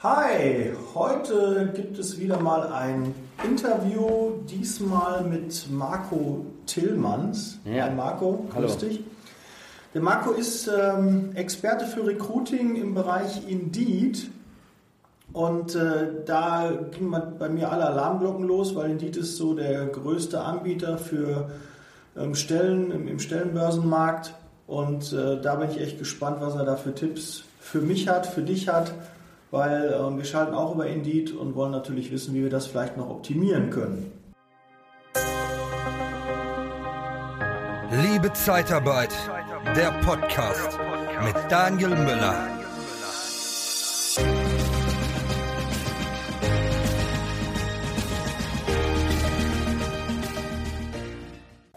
Hi, heute gibt es wieder mal ein Interview, diesmal mit Marco Tillmanns. Ja. Hi Marco, Hallo. grüß dich. Der Marco ist ähm, Experte für Recruiting im Bereich Indeed. Und äh, da ging man bei mir alle Alarmglocken los, weil Indeed ist so der größte Anbieter für ähm, Stellen im, im Stellenbörsenmarkt. Und äh, da bin ich echt gespannt, was er da für Tipps für mich hat, für dich hat, weil ähm, wir schalten auch über Indeed und wollen natürlich wissen, wie wir das vielleicht noch optimieren können. Liebe Zeitarbeit, der Podcast mit Daniel Müller.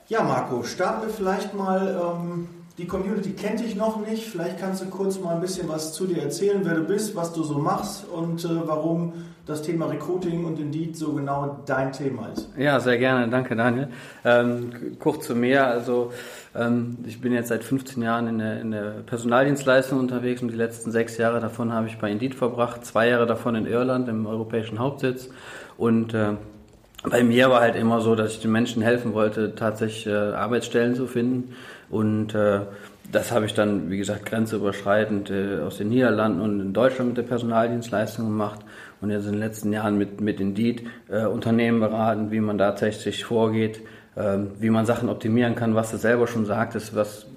Ja, Marco, starten wir vielleicht mal. Ähm, die Community kennt dich noch nicht. Vielleicht kannst du kurz mal ein bisschen was zu dir erzählen, wer du bist, was du so machst und äh, warum das Thema Recruiting und Indeed so genau dein Thema ist. Ja, sehr gerne, danke Daniel. Ähm, kurz zu mir, also ähm, ich bin jetzt seit 15 Jahren in der, in der Personaldienstleistung unterwegs und die letzten sechs Jahre davon habe ich bei Indeed verbracht, zwei Jahre davon in Irland im europäischen Hauptsitz und äh, bei mir war halt immer so, dass ich den Menschen helfen wollte, tatsächlich äh, Arbeitsstellen zu finden. Und äh, das habe ich dann, wie gesagt, grenzüberschreitend äh, aus den Niederlanden und in Deutschland mit der Personaldienstleistung gemacht. Und jetzt in den letzten Jahren mit, mit Indeed äh, Unternehmen beraten, wie man tatsächlich vorgeht, äh, wie man Sachen optimieren kann, was du selber schon sagtest, was,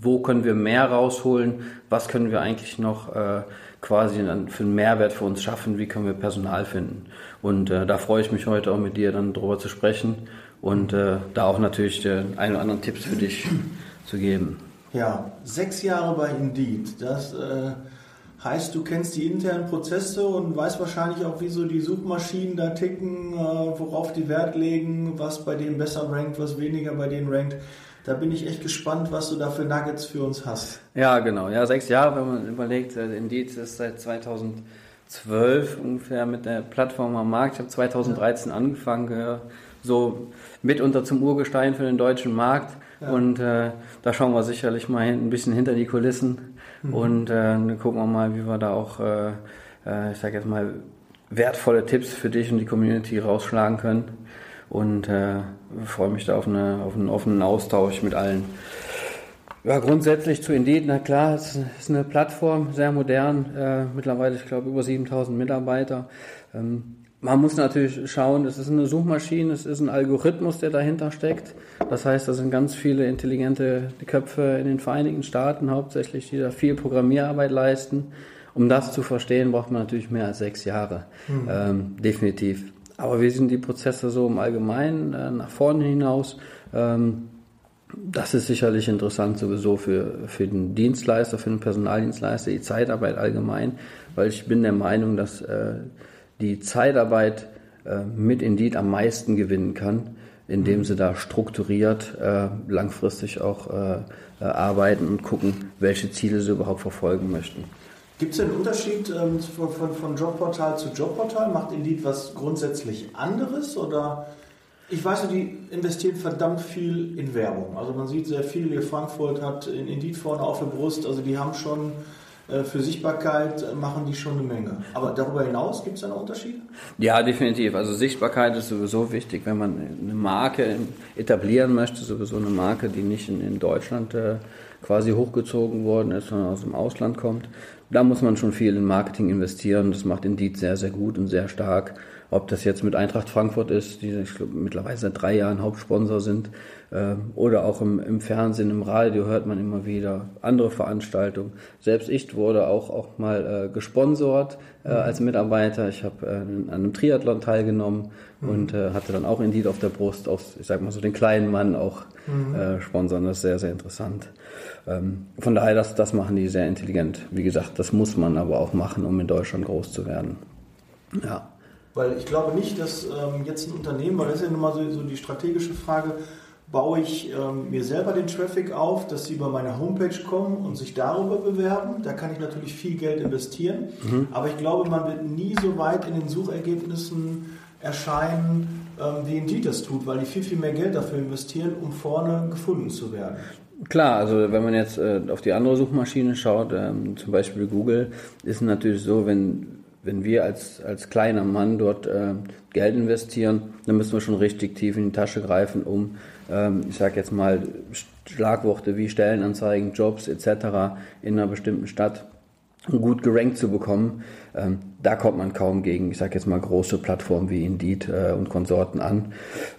wo können wir mehr rausholen, was können wir eigentlich noch äh, quasi dann für einen Mehrwert für uns schaffen, wie können wir Personal finden. Und äh, da freue ich mich heute auch mit dir dann drüber zu sprechen und äh, da auch natürlich den ein oder anderen Tipps für dich zu geben. Ja, sechs Jahre bei Indeed. Das äh, heißt, du kennst die internen Prozesse und weißt wahrscheinlich auch, wie so die Suchmaschinen da ticken, äh, worauf die Wert legen, was bei denen besser rankt, was weniger bei denen rankt. Da bin ich echt gespannt, was du da für Nuggets für uns hast. Ja, genau. Ja, sechs Jahre, wenn man überlegt, äh, Indeed ist seit 2012 ungefähr mit der Plattform am Markt. Ich habe 2013 angefangen, gehöre so mitunter zum Urgestein für den deutschen Markt. Ja. Und äh, da schauen wir sicherlich mal ein bisschen hinter die Kulissen und äh, gucken wir mal, wie wir da auch, äh, äh, ich sage jetzt mal, wertvolle Tipps für dich und die Community rausschlagen können. Und äh, freue mich da auf, eine, auf einen offenen Austausch mit allen. Ja, grundsätzlich zu Indeed, na klar, es ist eine Plattform, sehr modern, äh, mittlerweile, ich glaube, über 7000 Mitarbeiter. Ähm, man muss natürlich schauen, es ist eine Suchmaschine, es ist ein Algorithmus, der dahinter steckt. Das heißt, da sind ganz viele intelligente Köpfe in den Vereinigten Staaten hauptsächlich, die da viel Programmierarbeit leisten. Um das zu verstehen, braucht man natürlich mehr als sechs Jahre, ähm, definitiv. Aber wie sind die Prozesse so im Allgemeinen äh, nach vorne hinaus? Ähm, das ist sicherlich interessant sowieso für, für den Dienstleister, für den Personaldienstleister, die Zeitarbeit allgemein, weil ich bin der Meinung, dass äh, die Zeitarbeit äh, mit Indeed am meisten gewinnen kann, indem sie da strukturiert äh, langfristig auch äh, äh, arbeiten und gucken, welche Ziele sie überhaupt verfolgen möchten. Gibt es einen Unterschied ähm, von, von, von Jobportal zu Jobportal? Macht Indeed was grundsätzlich anderes oder? Ich weiß, die investieren verdammt viel in Werbung. Also man sieht sehr viel, Frankfurt hat in Indeed vorne auf der Brust, also die haben schon für Sichtbarkeit äh, machen die schon eine Menge. Aber darüber hinaus gibt es da noch Unterschiede? Ja, definitiv. Also Sichtbarkeit ist sowieso wichtig, wenn man eine Marke etablieren möchte, sowieso eine Marke, die nicht in, in Deutschland äh, quasi hochgezogen worden ist, sondern aus dem Ausland kommt. Da muss man schon viel in Marketing investieren. Das macht Indeed sehr, sehr gut und sehr stark. Ob das jetzt mit Eintracht Frankfurt ist, die glaub, mittlerweile seit drei Jahren Hauptsponsor sind, äh, oder auch im, im Fernsehen, im Radio hört man immer wieder andere Veranstaltungen. Selbst ich wurde auch, auch mal äh, gesponsort äh, als Mitarbeiter. Ich habe äh, an einem Triathlon teilgenommen und äh, hatte dann auch Indeed auf der Brust, aus, ich sag mal so den kleinen Mann auch äh, sponsern. Das ist sehr, sehr interessant. Ähm, von daher, das, das machen die sehr intelligent. Wie gesagt, das muss man aber auch machen, um in Deutschland groß zu werden. Ja. Weil ich glaube nicht, dass ähm, jetzt ein Unternehmen, weil das ist ja nun mal so, so die strategische Frage, baue ich ähm, mir selber den Traffic auf, dass sie über meine Homepage kommen und sich darüber bewerben. Da kann ich natürlich viel Geld investieren. Aber ich glaube, man wird nie so weit in den Suchergebnissen erscheinen, ähm, wie Indeed das tut, weil die viel, viel mehr Geld dafür investieren, um vorne gefunden zu werden. Klar, also wenn man jetzt äh, auf die andere Suchmaschine schaut, ähm, zum Beispiel Google, ist es natürlich so, wenn wenn wir als, als kleiner Mann dort äh, Geld investieren, dann müssen wir schon richtig tief in die Tasche greifen, um, ähm, ich sage jetzt mal, Schlagworte wie Stellenanzeigen, Jobs etc. in einer bestimmten Stadt gut gerankt zu bekommen. Ähm, da kommt man kaum gegen, ich sage jetzt mal, große Plattformen wie Indeed äh, und Konsorten an.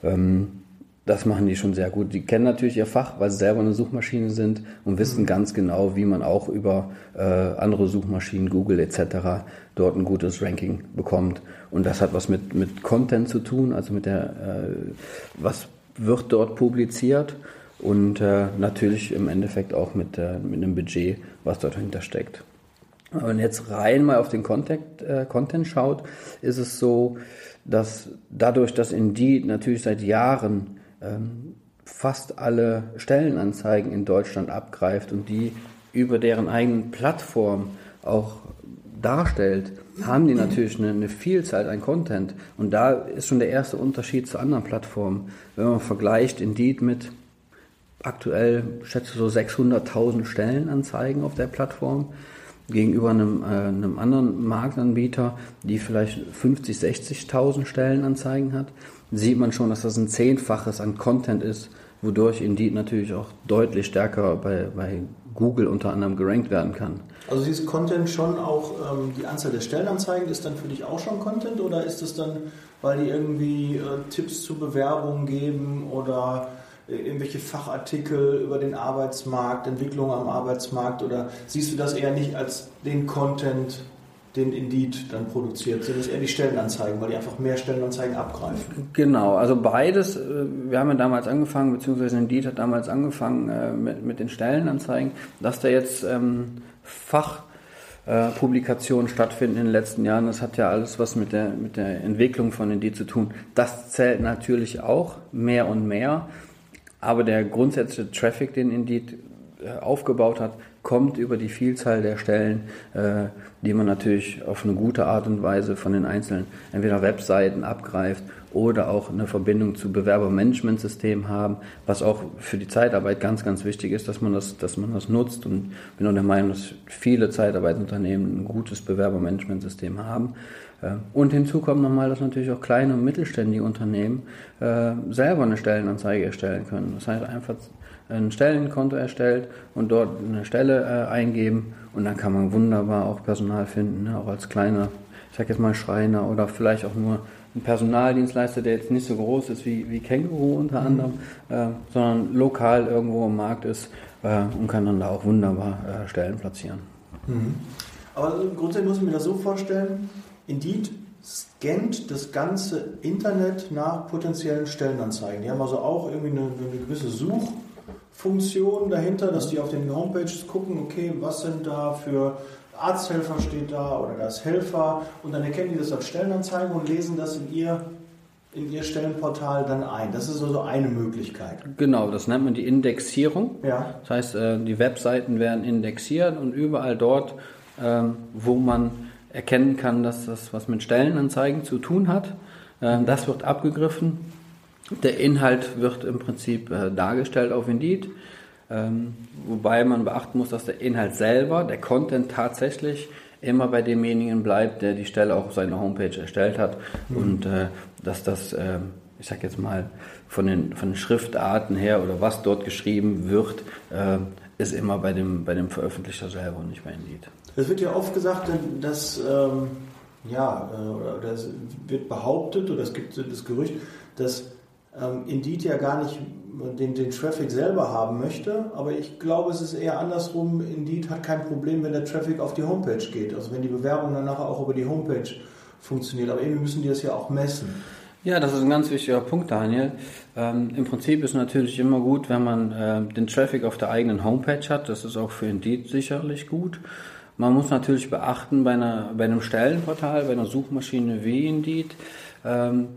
Ähm, das machen die schon sehr gut. Die kennen natürlich ihr Fach, weil sie selber eine Suchmaschine sind und wissen mhm. ganz genau, wie man auch über äh, andere Suchmaschinen, Google etc. dort ein gutes Ranking bekommt. Und das hat was mit, mit Content zu tun, also mit der, äh, was wird dort publiziert und äh, natürlich im Endeffekt auch mit, äh, mit einem Budget, was dort dahinter steckt. Wenn man jetzt rein mal auf den Content, äh, Content schaut, ist es so, dass dadurch, dass Indeed natürlich seit Jahren ähm, fast alle Stellenanzeigen in Deutschland abgreift und die über deren eigenen Plattform auch darstellt, haben die natürlich eine, eine, Vielzahl an Content. Und da ist schon der erste Unterschied zu anderen Plattformen. Wenn man vergleicht Indeed mit aktuell, schätze so 600.000 Stellenanzeigen auf der Plattform, gegenüber einem, äh, einem anderen Marktanbieter, die vielleicht 50, 60.000 Stellenanzeigen hat, sieht man schon, dass das ein Zehnfaches an Content ist, wodurch Indeed natürlich auch deutlich stärker bei, bei Google unter anderem gerankt werden kann. Also ist Content schon auch, ähm, die Anzahl der Stellenanzeigen ist dann für dich auch schon Content oder ist es dann, weil die irgendwie äh, Tipps zu Bewerbungen geben oder äh, irgendwelche Fachartikel über den Arbeitsmarkt, Entwicklung am Arbeitsmarkt oder siehst du das eher nicht als den Content, den Indeed dann produziert? Sind es eher die Stellenanzeigen, weil die einfach mehr Stellenanzeigen abgreifen? Genau, also beides. Äh, wir haben ja damals angefangen, beziehungsweise Indeed hat damals angefangen äh, mit, mit den Stellenanzeigen, dass da jetzt ähm, Fachpublikationen stattfinden in den letzten Jahren. Das hat ja alles was mit der, mit der Entwicklung von Indeed zu tun. Das zählt natürlich auch mehr und mehr. Aber der grundsätzliche Traffic, den Indeed äh, aufgebaut hat, kommt über die Vielzahl der Stellen, äh, die man natürlich auf eine gute Art und Weise von den einzelnen entweder Webseiten abgreift oder auch eine Verbindung zu Bewerbermanagementsystemen haben, was auch für die Zeitarbeit ganz, ganz wichtig ist, dass man das, dass man das nutzt und bin auch der Meinung, dass viele Zeitarbeitsunternehmen ein gutes Bewerbermanagementsystem haben. Und hinzu kommt nochmal, dass natürlich auch kleine und mittelständige Unternehmen äh, selber eine Stellenanzeige erstellen können. Das heißt einfach ein Stellenkonto erstellt und dort eine Stelle äh, eingeben und dann kann man wunderbar auch Personal finden, ne? auch als kleiner, ich sag jetzt mal Schreiner oder vielleicht auch nur ein Personaldienstleister, der jetzt nicht so groß ist wie, wie Känguru unter mhm. anderem, äh, sondern lokal irgendwo im Markt ist äh, und kann dann da auch wunderbar äh, Stellen platzieren. Mhm. Aber grundsätzlich muss ich mir das so vorstellen, Indeed scannt das ganze Internet nach potenziellen Stellenanzeigen. Die haben also auch irgendwie eine, eine gewisse Suchfunktion dahinter, dass die auf den Homepages gucken, okay, was sind da für Arzthelfer steht da oder da ist Helfer und dann erkennen die das als Stellenanzeige und lesen das in ihr in ihr Stellenportal dann ein. Das ist also eine Möglichkeit. Genau, das nennt man die Indexierung. Ja. Das heißt, äh, die Webseiten werden indexiert und überall dort, ähm, wo man erkennen kann, dass das was mit Stellenanzeigen zu tun hat. Äh, das wird abgegriffen. Der Inhalt wird im Prinzip äh, dargestellt auf Indeed. Ähm, wobei man beachten muss, dass der Inhalt selber, der Content tatsächlich immer bei demjenigen bleibt, der die Stelle auch auf seiner Homepage erstellt hat. Mhm. Und äh, dass das, ich sag jetzt mal, von den, von den Schriftarten her oder was dort geschrieben wird, ist immer bei dem, bei dem Veröffentlicher selber und nicht bei Indeed. Es wird ja oft gesagt, dass, ähm, ja, äh, oder es wird behauptet, oder es gibt das Gerücht, dass ähm, Indeed ja gar nicht den, den Traffic selber haben möchte, aber ich glaube, es ist eher andersrum. Indeed hat kein Problem, wenn der Traffic auf die Homepage geht, also wenn die Bewerbung dann nachher auch über die Homepage funktioniert. Aber irgendwie müssen die das ja auch messen. Ja, das ist ein ganz wichtiger Punkt, Daniel. Ähm, Im Prinzip ist natürlich immer gut, wenn man äh, den Traffic auf der eigenen Homepage hat. Das ist auch für Indeed sicherlich gut. Man muss natürlich beachten, bei, einer, bei einem Stellenportal, bei einer Suchmaschine wie Indeed, ähm,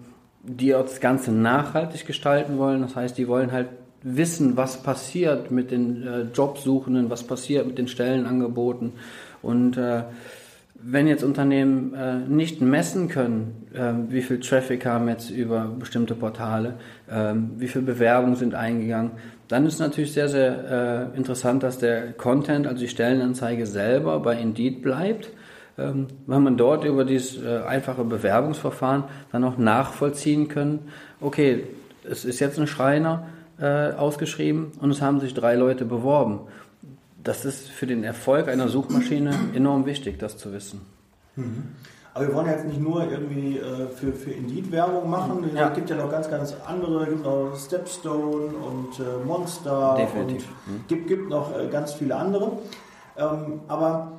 die das Ganze nachhaltig gestalten wollen. Das heißt, die wollen halt wissen, was passiert mit den äh, Jobsuchenden, was passiert mit den Stellenangeboten. Und äh, wenn jetzt Unternehmen äh, nicht messen können, äh, wie viel Traffic haben jetzt über bestimmte Portale, äh, wie viele Bewerbungen sind eingegangen, dann ist natürlich sehr, sehr äh, interessant, dass der Content, also die Stellenanzeige selber bei Indeed bleibt. Ähm, wenn man dort über dieses äh, einfache Bewerbungsverfahren dann auch nachvollziehen können, okay, es ist jetzt ein Schreiner äh, ausgeschrieben und es haben sich drei Leute beworben. Das ist für den Erfolg einer Suchmaschine enorm wichtig, das zu wissen. Mhm. Aber wir wollen jetzt nicht nur irgendwie äh, für, für Indeed Werbung machen. Ja. Es gibt ja noch ganz, ganz andere. Es gibt noch Stepstone und äh, Monster. Definitiv. Und mhm. gibt, gibt noch äh, ganz viele andere. Ähm, aber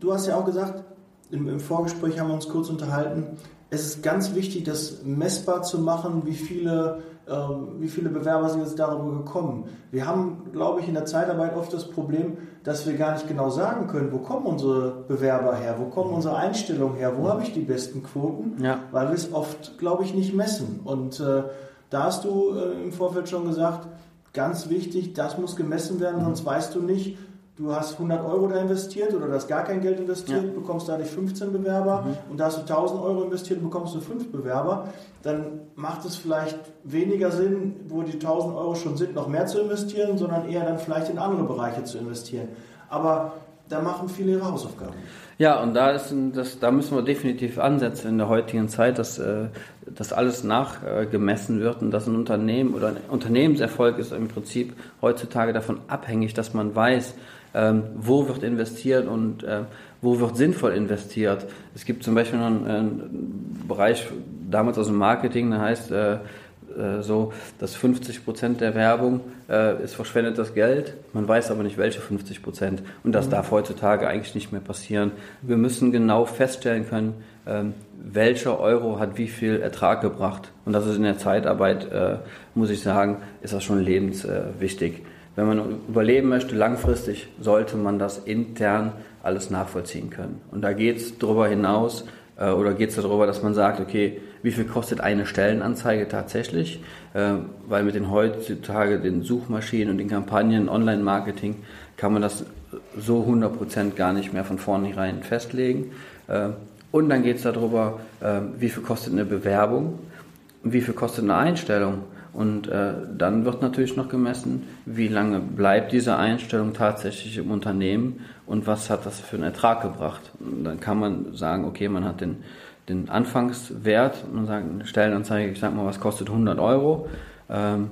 du hast ja auch gesagt, im, im, Vorgespräch haben wir uns kurz unterhalten, es ist ganz wichtig, das messbar zu machen, wie viele, ähm, wie viele Bewerber sind jetzt darüber gekommen. Wir haben, glaube ich, in der Zeitarbeit oft das Problem, dass wir gar nicht genau sagen können, wo kommen unsere Bewerber her, wo kommen unsere Einstellungen her, wo habe ich die besten Quoten, ja. weil wir es oft, glaube ich, nicht messen. Und äh, da hast du äh, im Vorfeld schon gesagt, ganz wichtig, das muss gemessen werden, sonst weißt du nicht, du hast 100 Euro da investiert oder du hast gar kein Geld investiert, ja. bekommst dadurch 15 Bewerber mhm. und da hast du 1000 Euro investiert und bekommst du 5 Bewerber, dann macht es vielleicht weniger Sinn, wo die 1000 Euro schon sind, noch mehr zu investieren, sondern eher dann vielleicht in andere Bereiche zu investieren. Aber da machen viele ihre Hausaufgaben. Ja, und da, ist das, da müssen wir definitiv ansetzen in der heutigen Zeit, dass äh, das alles nachgemessen wird und dass ein Unternehmen oder ein Unternehmenserfolg ist im Prinzip heutzutage davon abhängig, dass man weiß, ähm, wo wird investiert und äh, wo wird sinnvoll investiert. Es gibt zum Beispiel noch einen, einen Bereich damals aus dem Marketing, der heißt äh, äh, so, dass 50 Prozent der Werbung äh, ist verschwendetes Geld. Man weiß aber nicht, welche 50 Prozent. Und das mhm. darf heutzutage eigentlich nicht mehr passieren. Wir müssen genau feststellen können, ähm, welcher Euro hat wie viel Ertrag gebracht. Und das ist in der Zeitarbeit, äh, muss ich sagen, ist das schon lebenswichtig. Äh, wenn man überleben möchte, langfristig, sollte man das intern alles nachvollziehen können. Und da geht es darüber hinaus, äh, oder geht es darüber, dass man sagt, okay, wie viel kostet eine Stellenanzeige tatsächlich? Äh, weil mit den heutzutage den Suchmaschinen und den Kampagnen, Online-Marketing, kann man das so 100% gar nicht mehr von vornherein festlegen. Äh, und dann geht es darüber, äh, wie viel kostet eine Bewerbung wie viel kostet eine Einstellung. Und äh, dann wird natürlich noch gemessen, wie lange bleibt diese Einstellung tatsächlich im Unternehmen und was hat das für einen Ertrag gebracht. Und dann kann man sagen, okay, man hat den, den Anfangswert und sagt, eine Stellenanzeige, ich sag mal, was kostet 100 Euro. Ähm,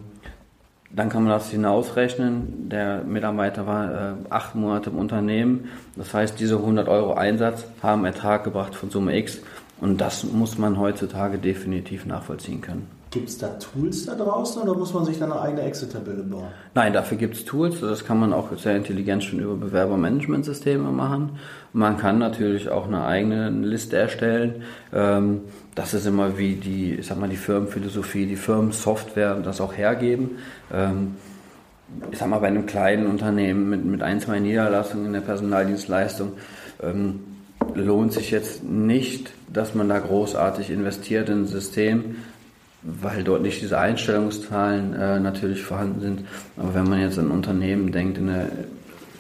dann kann man das hinausrechnen. Der Mitarbeiter war äh, acht Monate im Unternehmen. Das heißt, diese 100 Euro Einsatz haben Ertrag gebracht von Summe X. Und das muss man heutzutage definitiv nachvollziehen können. Gibt es da Tools da draußen oder muss man sich dann eine eigene Excel-Tabelle bauen? Nein, dafür gibt es Tools. Das kann man auch sehr intelligent schon über Bewerbermanagementsysteme machen. Man kann natürlich auch eine eigene Liste erstellen. Ähm, das ist immer wie die, ich sag mal, die Firmenphilosophie, die Firmensoftware das auch hergeben. Ähm, ich sag mal, bei einem kleinen Unternehmen mit, mit ein, zwei Niederlassungen in der Personaldienstleistung ähm, lohnt sich jetzt nicht, dass man da großartig investiert in ein System, weil dort nicht diese Einstellungszahlen äh, natürlich vorhanden sind. Aber wenn man jetzt an Unternehmen denkt, in der,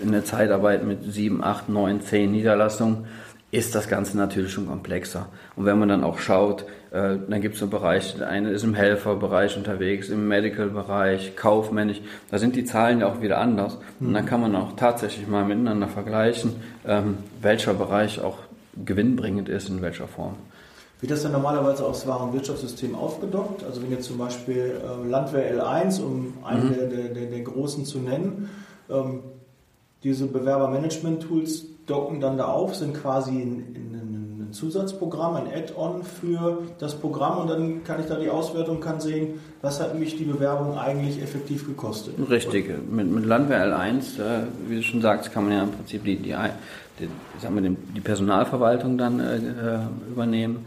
in der Zeitarbeit mit sieben, acht, neun, zehn Niederlassungen, ist das Ganze natürlich schon komplexer. Und wenn man dann auch schaut, äh, dann gibt es so Bereiche, der eine ist im Helferbereich unterwegs, im Medical-Bereich, kaufmännisch, da sind die Zahlen ja auch wieder anders. Mhm. Und dann kann man auch tatsächlich mal miteinander vergleichen, ähm, welcher Bereich auch gewinnbringend ist, in welcher Form. Wird das dann normalerweise aufs Warenwirtschaftssystem aufgedockt? Also wenn jetzt zum Beispiel äh, Landwehr L1, um einen mhm. der, der, der, großen zu nennen, ähm, diese Bewerbermanagement-Tools docken dann da auf, sind quasi in, in, in Zusatzprogramm, ein Add-on für das Programm und dann kann ich da die Auswertung kann sehen, was hat mich die Bewerbung eigentlich effektiv gekostet. Richtig, mit, mit Landwehr L1, äh, wie du schon sagst, kann man ja im Prinzip die, die die, sagen wir, die Personalverwaltung dann äh, übernehmen.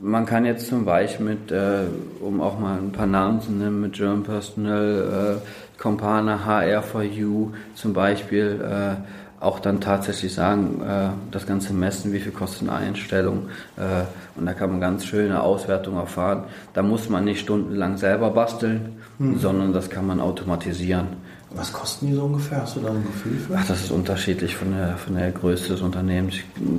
Man kann jetzt zum Beispiel mit, äh, um auch mal ein paar Namen zu nennen, mit German Personal, äh, Compana, HR4U zum Beispiel, äh, auch dann tatsächlich sagen, äh, das Ganze messen, wie viel kostet eine Einstellung. Äh, und da kann man ganz schöne Auswertungen erfahren. Da muss man nicht stundenlang selber basteln, mhm. sondern das kann man automatisieren. Was kosten die so ungefähr? Hast du da ein Gefühl für? Ach, das ist unterschiedlich von der, von der Größe des Unternehmens.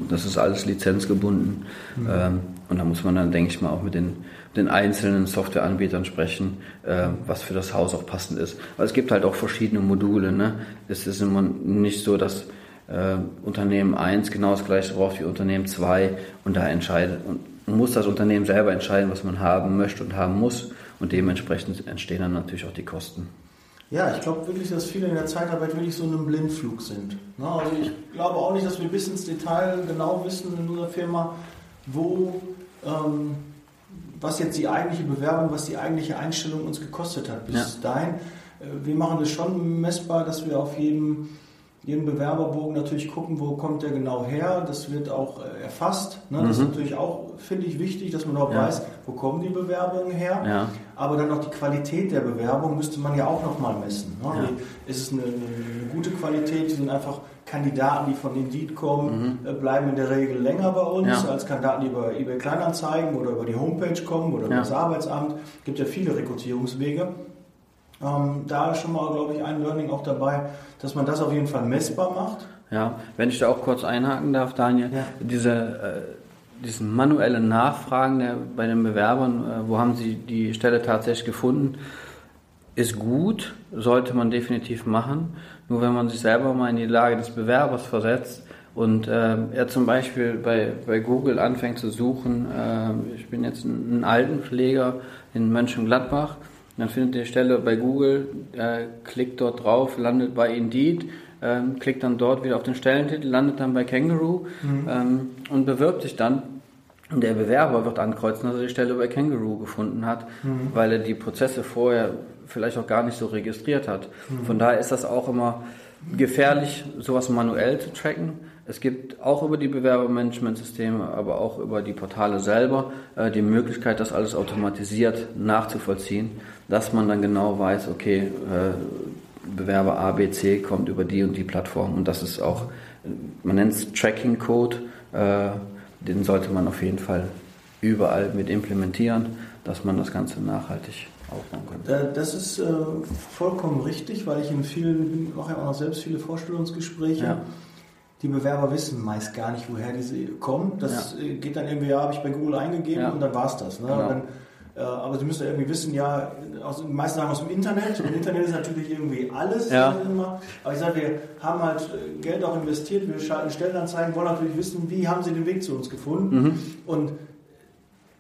Das ist alles lizenzgebunden. Mhm. Ähm, und da muss man dann, denke ich mal, auch mit den, den einzelnen Softwareanbietern sprechen, äh, was für das Haus auch passend ist. Weil es gibt halt auch verschiedene Module. Ne? Es ist immer nicht so, dass äh, Unternehmen 1 genau das gleiche braucht wie Unternehmen 2 und da entscheidet und muss das Unternehmen selber entscheiden, was man haben möchte und haben muss und dementsprechend entstehen dann natürlich auch die Kosten. Ja, ich glaube wirklich, dass viele in der Zeitarbeit wirklich so in einem Blindflug sind. Ne? Also ich glaube auch nicht, dass wir bis ins Detail genau wissen in unserer Firma, wo, ähm, was jetzt die eigentliche Bewerbung, was die eigentliche Einstellung uns gekostet hat bis ja. dahin. Äh, wir machen das schon messbar, dass wir auf jedem jeden Bewerberbogen natürlich gucken, wo kommt der genau her. Das wird auch äh, erfasst. Ne? Das mhm. ist natürlich auch, finde ich, wichtig, dass man auch ja. weiß, wo kommen die Bewerbungen her. Ja. Aber dann auch die Qualität der Bewerbung müsste man ja auch nochmal messen. Ne? Ja. Ist es eine, eine, gute Qualität? Die sind einfach Kandidaten, die von Indeed kommen, mhm. Äh, bleiben in der Regel länger bei uns als Kandidaten, die über eBay Kleinanzeigen oder über die Homepage kommen oder über das Arbeitsamt. Es gibt ja viele Rekrutierungswege. Ähm, da ist schon mal, glaube ich, ein Learning auch dabei, dass man das auf jeden Fall messbar macht. Ja, wenn ich da auch kurz einhaken darf, Daniel, ja. diese, äh, diesen manuellen Nachfragen der, bei den Bewerbern, äh, wo haben sie die Stelle tatsächlich gefunden, ist gut, sollte man definitiv machen. Nur wenn man sich selber mal in die Lage des Bewerbers versetzt und äh, er zum Beispiel bei, bei Google anfängt zu suchen, äh, ich bin jetzt ein, ein Altenpfleger in Mönchengladbach, dann findet ihr die Stelle bei Google, äh, klickt dort drauf, landet bei Indeed, äh, klickt dann dort wieder auf den Stellentitel, landet dann bei Kangaroo mhm. ähm, und bewirbt sich dann. Und der Bewerber wird ankreuzen, dass er die Stelle bei Kangaroo gefunden hat, mhm. weil er die Prozesse vorher vielleicht auch gar nicht so registriert hat. Mhm. Von daher ist das auch immer gefährlich, sowas manuell zu tracken. Es gibt auch über die Bewerbermanagementsysteme, aber auch über die Portale selber äh, die Möglichkeit, das alles automatisiert nachzuvollziehen, dass man dann genau weiß, okay, äh, Bewerber A, B, C kommt über die und die Plattform und das ist auch, man nennt es Tracking Code, äh, den sollte man auf jeden Fall überall mit implementieren, dass man das Ganze nachhaltig aufbauen kann. Das ist äh, vollkommen richtig, weil ich in vielen, mache ja auch noch selbst viele Vorstellungsgespräche. Ja die Bewerber wissen meist gar nicht, woher diese kommen. Das ja. Äh, geht dann irgendwie, ja, habe ich bei Google eingegeben ja. und dann war es das. Ne? Genau. Dann, aber sie müssen irgendwie wissen, ja, aus, meistens sagen aus dem Internet. Und Internet ist natürlich irgendwie alles. Ja. Immer. Aber ich sage, wir haben halt äh, Geld auch investiert, wir schalten Stellenanzeigen, wollen natürlich wissen, wie haben sie den Weg zu uns gefunden. Mhm. Und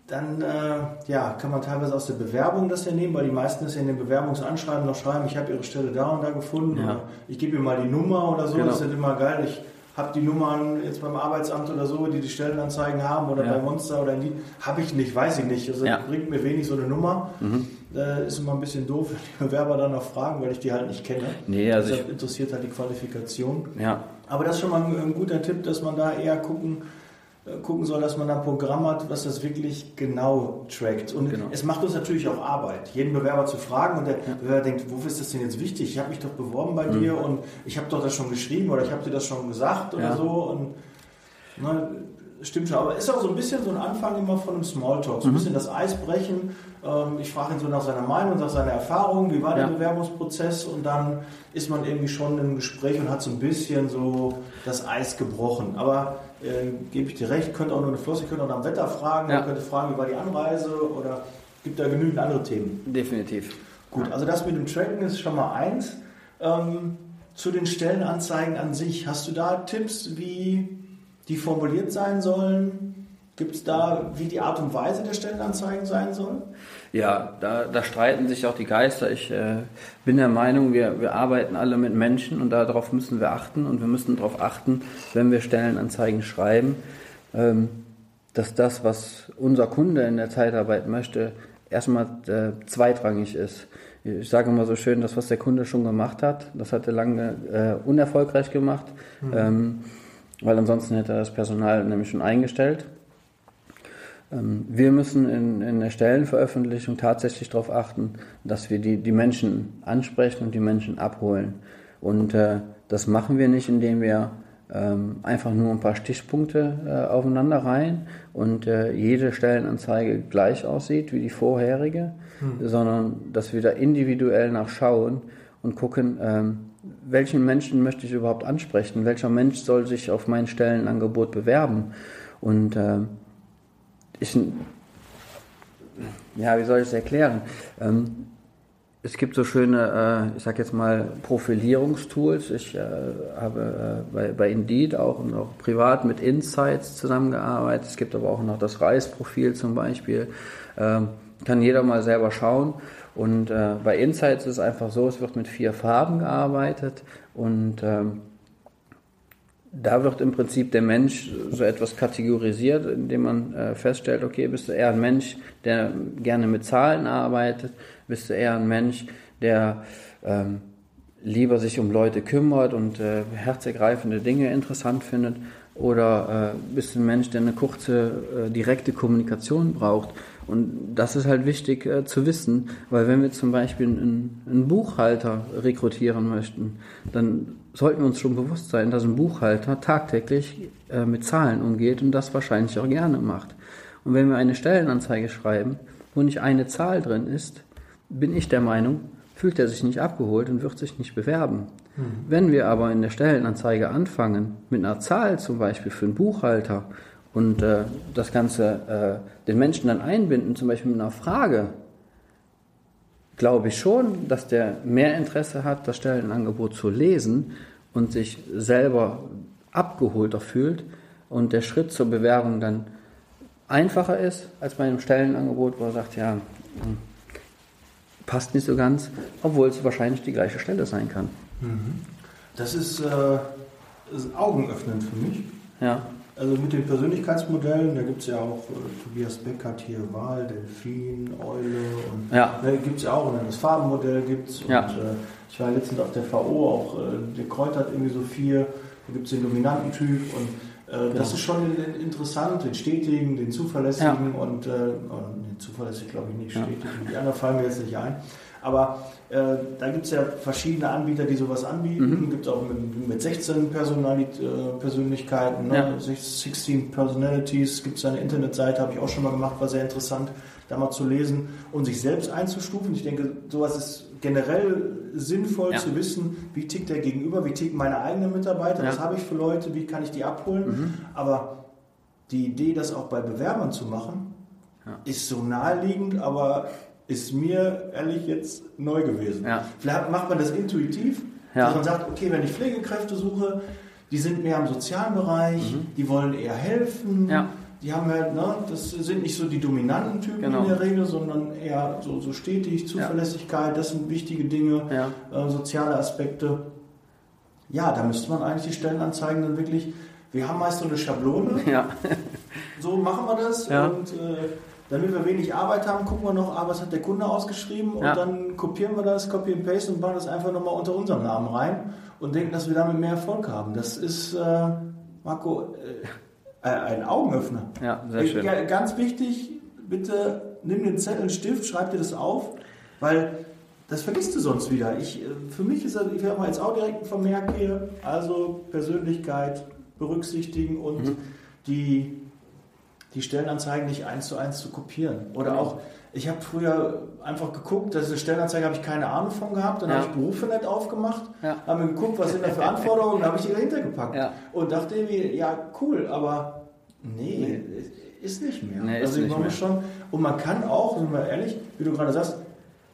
dann äh, ja, kann man teilweise aus der Bewerbung das ja nehmen, weil die meisten das ja in den Bewerbungsanschreiben noch schreiben, ich habe ihre Stelle da und da gefunden. Ja. Oder ich gebe ihr mal die Nummer oder so. Genau. Das ist halt immer geil. Ich habe die Nummern jetzt beim Arbeitsamt oder so, die die Stellenanzeigen haben oder ja. bei Monster oder in die, habe ich nicht, weiß ich nicht. Also ja. bringt mir wenig so eine Nummer. Mhm. Äh, ist immer ein bisschen doof, wenn die Bewerber dann noch fragen, weil ich die halt nicht kenne. Nee, also Deshalb interessiert halt die Qualifikation. Ja. Aber das ist schon mal ein, ein guter Tipp, dass man da eher gucken gucken soll, dass man ein Programm hat, was das wirklich genau trackt. Und genau. es macht uns natürlich auch Arbeit, jeden Bewerber zu fragen und der ja. Bewerber denkt, wofür ist das denn jetzt wichtig? Ich habe mich doch beworben bei mhm. dir und ich habe doch das schon geschrieben oder ich habe dir das schon gesagt oder ja. so. Und, ne, stimmt schon, aber ist auch so ein bisschen so ein Anfang immer von einem Smalltalk, so ein mhm. bisschen das Eis brechen. Ähm, ich frage ihn so nach seiner Meinung, nach seiner Erfahrung, wie war ja. der Bewerbungsprozess und dann ist man irgendwie schon im Gespräch und hat so ein bisschen so das Eis gebrochen. Aber äh, gebe ich dir recht, könnte auch nur eine Flosse, könnte auch nach dem Wetter fragen, ja. könnte fragen, wie war die Anreise oder gibt da genügend andere Themen. Definitiv. Gut, also das mit dem Tracken ist schon mal eins. Ähm, zu den Stellenanzeigen an sich, hast du da Tipps, wie die formuliert sein sollen? Gibt es da, wie die Art und Weise der Stellenanzeigen sein soll? Ja, da, da streiten sich auch die Geister. Ich äh, bin der Meinung, wir, wir arbeiten alle mit Menschen und darauf müssen wir achten und wir müssen darauf achten, wenn wir Stellenanzeigen schreiben, ähm, dass das, was unser Kunde in der Zeitarbeit möchte, erstmal äh, zweitrangig ist. Ich sage immer so schön, das, was der Kunde schon gemacht hat, das hat er lange äh, unerfolgreich gemacht, mhm. ähm, weil ansonsten hätte er das Personal nämlich schon eingestellt. Ähm, wir müssen in, in der Stellenveröffentlichung tatsächlich darauf achten, dass wir die, die Menschen ansprechen und die Menschen abholen. Und äh, das machen wir nicht, indem wir ähm, einfach nur ein paar Stichpunkte äh, aufeinander reihen und äh, jede Stellenanzeige gleich aussieht wie die vorherige, hm. sondern dass wir da individuell nachschauen und gucken, ähm, welchen Menschen möchte ich überhaupt ansprechen, welcher Mensch soll sich auf mein Stellenangebot bewerben. Und ich, ja, wie soll ich es erklären? Ähm, es gibt so schöne, äh, ich sag jetzt mal, Profilierungstools. Ich äh, habe äh, bei, bei Indeed auch noch privat mit Insights zusammengearbeitet. Es gibt aber auch noch das Reisprofil zum Beispiel. Ähm, kann jeder mal selber schauen. Und äh, bei Insights ist es einfach so, es wird mit vier Farben gearbeitet und ähm, da wird im Prinzip der Mensch so etwas kategorisiert, indem man äh, feststellt, okay, bist du eher ein Mensch, der gerne mit Zahlen arbeitet, bist du eher ein Mensch, der ähm, lieber sich um Leute kümmert und äh, herzergreifende Dinge interessant findet, oder äh, bist du ein Mensch, der eine kurze, äh, direkte Kommunikation braucht. Und das ist halt wichtig äh, zu wissen, weil wenn wir zum Beispiel einen, einen Buchhalter rekrutieren möchten, dann sollten wir uns schon bewusst sein, dass ein Buchhalter tagtäglich äh, mit Zahlen umgeht und das wahrscheinlich auch gerne macht. Und wenn wir eine Stellenanzeige schreiben, wo nicht eine Zahl drin ist, bin ich der Meinung, fühlt er sich nicht abgeholt und wird sich nicht bewerben. Mhm. Wenn wir aber in der Stellenanzeige anfangen, mit einer Zahl zum Beispiel für einen Buchhalter und äh, das Ganze äh, den Menschen dann einbinden, zum Beispiel mit einer Frage, glaube ich schon, dass der mehr Interesse hat, das Stellenangebot zu lesen und sich selber abgeholter fühlt und der Schritt zur Bewerbung dann einfacher ist als bei einem Stellenangebot, wo er sagt, ja, hm, passt nicht so ganz, obwohl es wahrscheinlich die gleiche Stelle sein kann. Mhm. Das ist, äh, ist augenöffnend für mich. Ja. Also mit den Persönlichkeitsmodellen, da gibt es ja auch äh, Tobias Beckert hier Wahl, Delfin, Eule und ja. ne, gibt es ja auch und dann das Farbenmodell gibt es. Ja. Und äh, ich war letztens auf der VO auch, äh, der Kreuz hat irgendwie so vier, da gibt es den dominanten Typ und äh, genau. das ist schon interessant, den stetigen, den zuverlässigen ja. und äh, oh, nee, zuverlässig glaube ich nicht, stetigen, die anderen fallen mir jetzt nicht ein. Aber äh, da gibt es ja verschiedene Anbieter, die sowas anbieten. Mhm. Gibt es auch mit, mit 16 Personalit äh, Persönlichkeiten, ne? ja. 16 Personalities. Gibt es eine Internetseite, habe ich auch schon mal gemacht, war sehr interessant, da mal zu lesen und sich selbst einzustufen. Ich denke, sowas ist generell sinnvoll ja. zu wissen, wie tickt der Gegenüber, wie ticken meine eigenen Mitarbeiter, ja. was habe ich für Leute, wie kann ich die abholen. Mhm. Aber die Idee, das auch bei Bewerbern zu machen, ist so naheliegend, aber ist mir ehrlich jetzt neu gewesen. Ja. Vielleicht macht man das intuitiv, ja. dass man sagt, okay, wenn ich Pflegekräfte suche, die sind mehr im sozialen Bereich, mhm. die wollen eher helfen, ja. die haben halt, ne, das sind nicht so die dominanten Typen genau. in der Regel, sondern eher so, so stetig, Zuverlässigkeit, das sind wichtige Dinge, äh, soziale Aspekte. Ja, da müsste man eigentlich die Stellenanzeigen dann wirklich, wir haben meist so eine Schablone, so machen wir das und äh, damit wir wenig Arbeit haben, gucken wir noch, ah, was hat der Kunde ausgeschrieben und ja. dann kopieren wir das, copy and paste und bauen das einfach nochmal unter unserem Namen rein und denken, dass wir damit mehr Erfolg haben. Das ist, äh, Marco, äh, ein Augenöffner. Ja, sehr schön. Äh, ganz wichtig, bitte nimm den Zettel, einen Stift, schreib dir das auf, weil das vergisst du sonst wieder. Ich, äh, für mich ist das, ich habe jetzt auch direkt einen Vermerk hier, also Persönlichkeit berücksichtigen und mhm. die die Stellenanzeigen nicht eins zu eins zu kopieren. Oder genau. auch, ich habe früher einfach geguckt, dass eine Stellenanzeige habe ich keine Ahnung von gehabt, dann ja. habe ich Berufe aufgemacht, ja. habe mir geguckt, was sind da für Anforderungen, dann habe ich die dahinter gepackt. Ja. Und dachte mir, ja, cool, aber nee, nee. ist nicht mehr. Nee, also man muss schon, und man kann auch, sind wir ehrlich, wie du gerade sagst,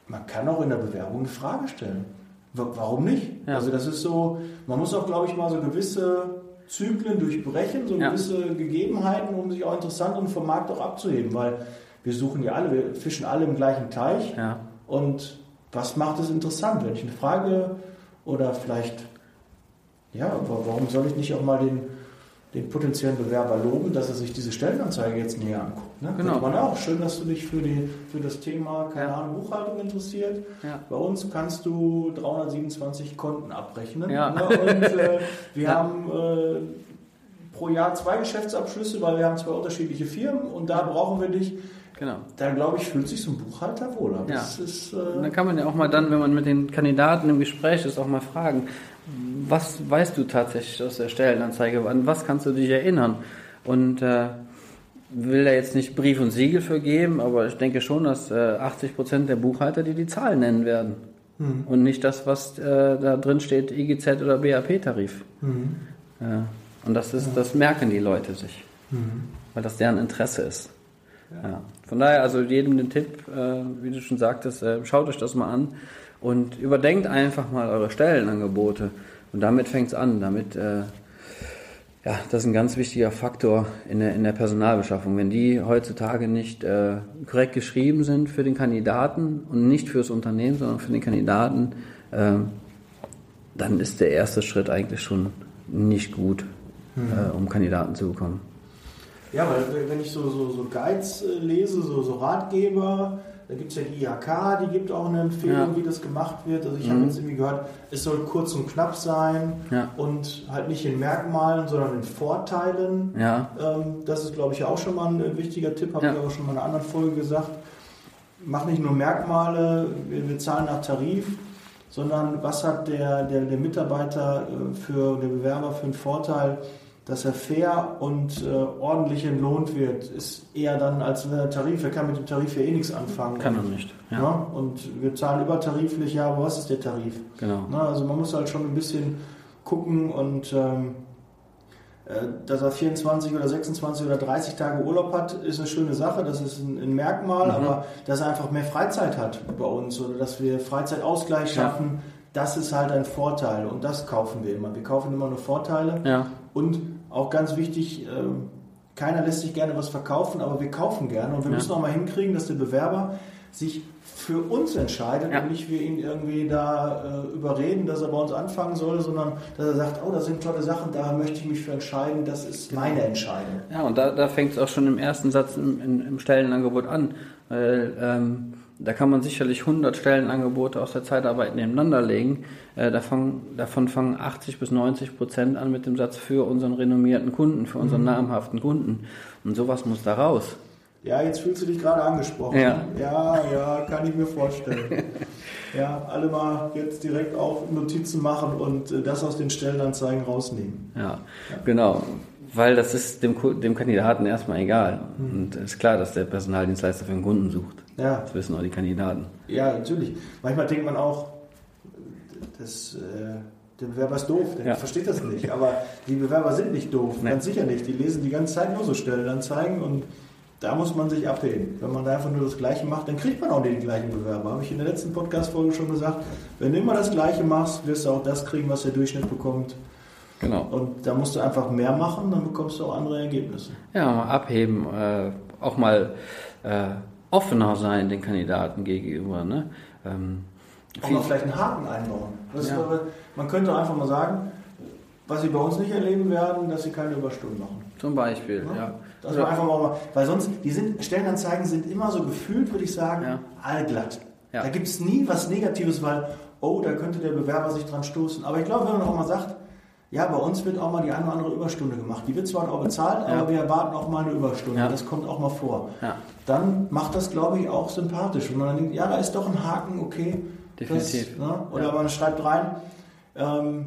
man kann auch in der Bewerbung eine Frage stellen. Warum nicht? Also das ist so, man muss auch, glaube ich, mal so gewisse Zyklen durchbrechen, so ja. gewisse Gegebenheiten, um sich auch interessant und vom Markt auch abzuheben, weil wir suchen ja alle, wir fischen alle im gleichen Teich. Ja. Und was macht es interessant? Wenn ich eine Frage oder vielleicht, ja, warum soll ich nicht auch mal den den potenziellen Bewerber loben, dass er sich diese Stellenanzeige jetzt näher anguckt. Ne? Genau. Man auch schön, dass du dich für, die, für das Thema, keine ja. Ahnung, Buchhaltung interessiert. Ja. Bei uns kannst du 327 Konten abrechnen. Ja. Ne? Und äh, wir haben äh, pro Jahr zwei Geschäftsabschlüsse, weil wir haben zwei unterschiedliche Firmen und da brauchen wir dich. Genau. Da glaube ich, fühlt sich so ein Buchhalter wohler. Ja. Ist, äh dann kann man ja auch mal dann, wenn man mit den Kandidaten im Gespräch ist, auch mal fragen, was weißt du tatsächlich aus der Stellenanzeige? An was kannst du dich erinnern? Und äh, will da jetzt nicht Brief und Siegel für geben, aber ich denke schon, dass äh, 80 Prozent der Buchhalter dir die Zahlen nennen werden. Mhm. Und nicht das, was äh, da drin steht, IGZ oder BAP-Tarif. Mhm. Ja. Und das, ist, das merken die Leute sich, mhm. weil das deren Interesse ist. Ja. Von daher, also jedem den Tipp, äh, wie du schon sagtest, äh, schaut euch das mal an und überdenkt einfach mal eure Stellenangebote. Und damit fängt es an. Damit, äh, ja, das ist ein ganz wichtiger Faktor in der, in der Personalbeschaffung. Wenn die heutzutage nicht äh, korrekt geschrieben sind für den Kandidaten und nicht fürs Unternehmen, sondern für den Kandidaten, äh, dann ist der erste Schritt eigentlich schon nicht gut, äh, um Kandidaten zu bekommen. Ja, weil wenn ich so, so, so Guides äh, lese, so, so Ratgeber, da gibt es ja die IHK, die gibt auch eine Empfehlung, Ja. wie das gemacht wird. Also ich habe Mhm. jetzt irgendwie gehört, es soll kurz und knapp sein Ja. und halt nicht in Merkmalen, sondern in Vorteilen. Ja, Ähm, das ist, glaube ich, auch schon mal ein äh, wichtiger Tipp, habe ich auch schon mal in einer anderen Folge gesagt. Mach nicht nur Merkmale, wir, wir zahlen nach Tarif, sondern was hat der, der, der Mitarbeiter äh, für, der Bewerber für einen Vorteil, dass er fair und äh, ordentlich entlohnt wird, ist eher dann als er Tarif, er kann mit dem Tarif ja eh nichts anfangen. kann er nicht. Ja. Ja, Und wir zahlen übertariflich, ja, aber was ist der Tarif? genau. Na, also man muss halt schon ein bisschen gucken und ähm, äh, dass er 24 oder 26 oder 30 Tage Urlaub hat, ist eine schöne Sache, das ist ein, ein Merkmal, Mhm. aber dass er einfach mehr Freizeit hat bei uns oder dass wir Freizeitausgleich Ja. schaffen, das ist halt ein Vorteil und das kaufen wir immer. Wir kaufen immer nur Vorteile Ja, und auch ganz wichtig, ähm, keiner lässt sich gerne was verkaufen, aber wir kaufen gerne und wir Ja. müssen auch mal hinkriegen, dass der Bewerber sich für uns entscheidet Ja. und nicht wir ihn irgendwie da äh, überreden, dass er bei uns anfangen soll, sondern dass er sagt, oh, das sind tolle Sachen, da möchte ich mich für entscheiden, das ist Genau. meine Entscheidung. Ja, und da, da fängt es auch schon im ersten Satz im, im, im Stellenangebot an. Weil ähm, da kann man sicherlich 100 Stellenangebote aus der Zeitarbeit nebeneinander legen. Äh, davon, davon fangen 80 bis 90 Prozent an mit dem Satz für unseren renommierten Kunden, für unseren namhaften Kunden. Und sowas muss da raus. Ja, jetzt fühlst du dich gerade angesprochen. Ja. ja, ja, kann ich mir vorstellen. ja, alle mal jetzt direkt auf Notizen machen und äh, das aus den Stellenanzeigen rausnehmen. Ja, genau. Weil das ist dem, dem Kandidaten erstmal egal. Und es ist klar, dass der Personaldienstleister für einen Kunden sucht. Ja, Das wissen auch die Kandidaten. Ja, natürlich. Manchmal denkt man auch, das, äh, der Bewerber ist doof, der Ja. versteht das nicht. Aber die Bewerber sind nicht doof, Nee. ganz sicher nicht. Die lesen die ganze Zeit nur so Stellenanzeigen und da muss man sich abheben. Wenn man da einfach nur das Gleiche macht, dann kriegt man auch die gleichen Bewerber. Habe ich in der letzten Podcast-Folge schon gesagt. Wenn du immer das Gleiche machst, wirst du auch das kriegen, was der Durchschnitt bekommt. Genau. Und da musst du einfach mehr machen, dann bekommst du auch andere Ergebnisse. Ja, abheben, äh, auch mal äh, offener sein den Kandidaten gegenüber. Ne? Ähm, viel- mal vielleicht einen Haken einbauen. Das Ja. aber, man könnte einfach mal sagen, was sie bei uns nicht erleben werden, dass sie keine Überstunden machen. zum Beispiel, Ja. ja. Dass man einfach mal, weil sonst, die sind, Stellenanzeigen sind immer so gefühlt, würde ich sagen, Ja. allglatt. Ja. Da gibt es nie was Negatives, weil, oh, da könnte der Bewerber sich dran stoßen. Aber ich glaube, wenn man auch mal sagt, ja, bei uns wird auch mal die eine oder andere Überstunde gemacht. Die wird zwar auch bezahlt, Ja. aber wir erwarten auch mal eine Überstunde. Ja. Das kommt auch mal vor. Ja. Dann macht das, glaube ich, auch sympathisch. Wenn man dann denkt, ja, da ist doch ein Haken, okay. Definitiv. Das, ne? Oder man schreibt rein, ähm,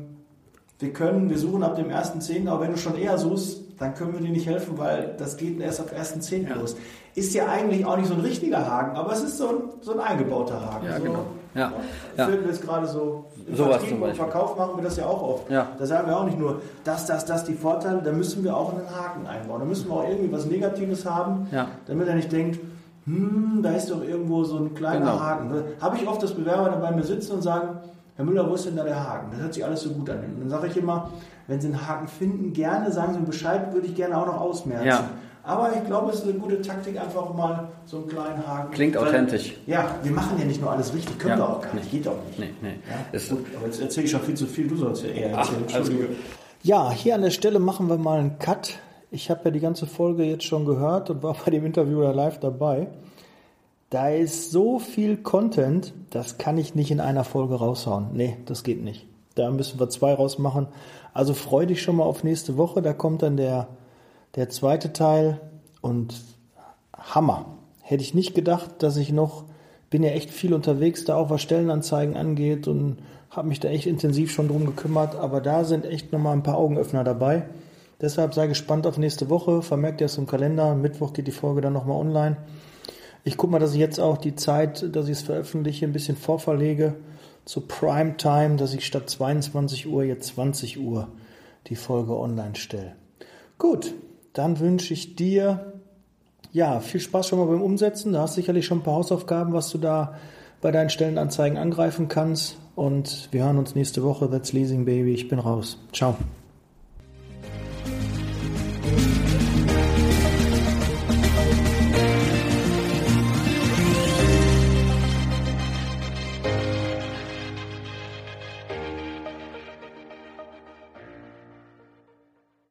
wir können, wir suchen ab dem 1.10., aber wenn du schon eher suchst, dann können wir dir nicht helfen, weil das geht erst ab 1.10. Ja. los. Ist ja eigentlich auch nicht so ein richtiger Haken, aber es ist so ein, so ein eingebauter Haken. Ja, so, genau. Ja. Ja. Finden wir jetzt gerade so. Im Sowas Vertrieb zum und. Verkauf machen wir das ja auch oft. Ja. Da sagen wir auch nicht nur, das, das, das, die Vorteile, da müssen wir auch einen Haken einbauen. Da müssen wir auch irgendwie was Negatives haben, Ja. damit er nicht denkt, hm, da ist doch irgendwo so ein kleiner Genau. Haken. Habe ich oft, dass Bewerber dann bei mir sitzen und sagen, Herr Müller, wo ist denn da der Haken? Das hört sich alles so gut an. Und dann sage ich immer, wenn Sie einen Haken finden, gerne sagen Sie mir Bescheid, würde ich gerne auch noch ausmerzen. Ja. Aber ich glaube, es ist eine gute Taktik, einfach mal so einen kleinen Haken. Klingt Weil- authentisch. Ja, wir machen ja nicht nur alles richtig, können Ja. wir auch gar nicht, geht auch nicht. Nee, nee. Ja, Ist- gut, aber jetzt erzähle ich schon viel zu viel, du sollst ja eher Ach, erzählen. alles Entschuldige. Ja, hier an der Stelle machen wir mal einen Cut. Ich habe ja die ganze Folge jetzt schon gehört und war bei dem Interview da live dabei. Da ist so viel Content, das kann ich nicht in einer Folge raushauen. Nee, das geht nicht. Da müssen wir zwei rausmachen. Also freu dich schon mal auf nächste Woche. Da kommt dann der, der zweite Teil und Hammer. Hätte ich nicht gedacht, dass ich noch, bin ja echt viel unterwegs, da auch was Stellenanzeigen angeht und habe mich da echt intensiv schon drum gekümmert. Aber da sind echt nochmal ein paar Augenöffner dabei. Deshalb sei gespannt auf nächste Woche. Vermerkt ihr es im Kalender. Mittwoch geht die Folge dann nochmal online. Ich gucke mal, dass ich jetzt auch die Zeit, dass ich es veröffentliche, ein bisschen vorverlege zu Primetime, dass ich statt 22 Uhr jetzt 20 Uhr die Folge online stelle. Gut, dann wünsche ich dir ja, viel Spaß schon mal beim Umsetzen. Da hast du sicherlich schon ein paar Hausaufgaben, was du da bei deinen Stellenanzeigen angreifen kannst. Und wir hören uns nächste Woche. That's Leasing Baby. Ich bin raus. Ciao.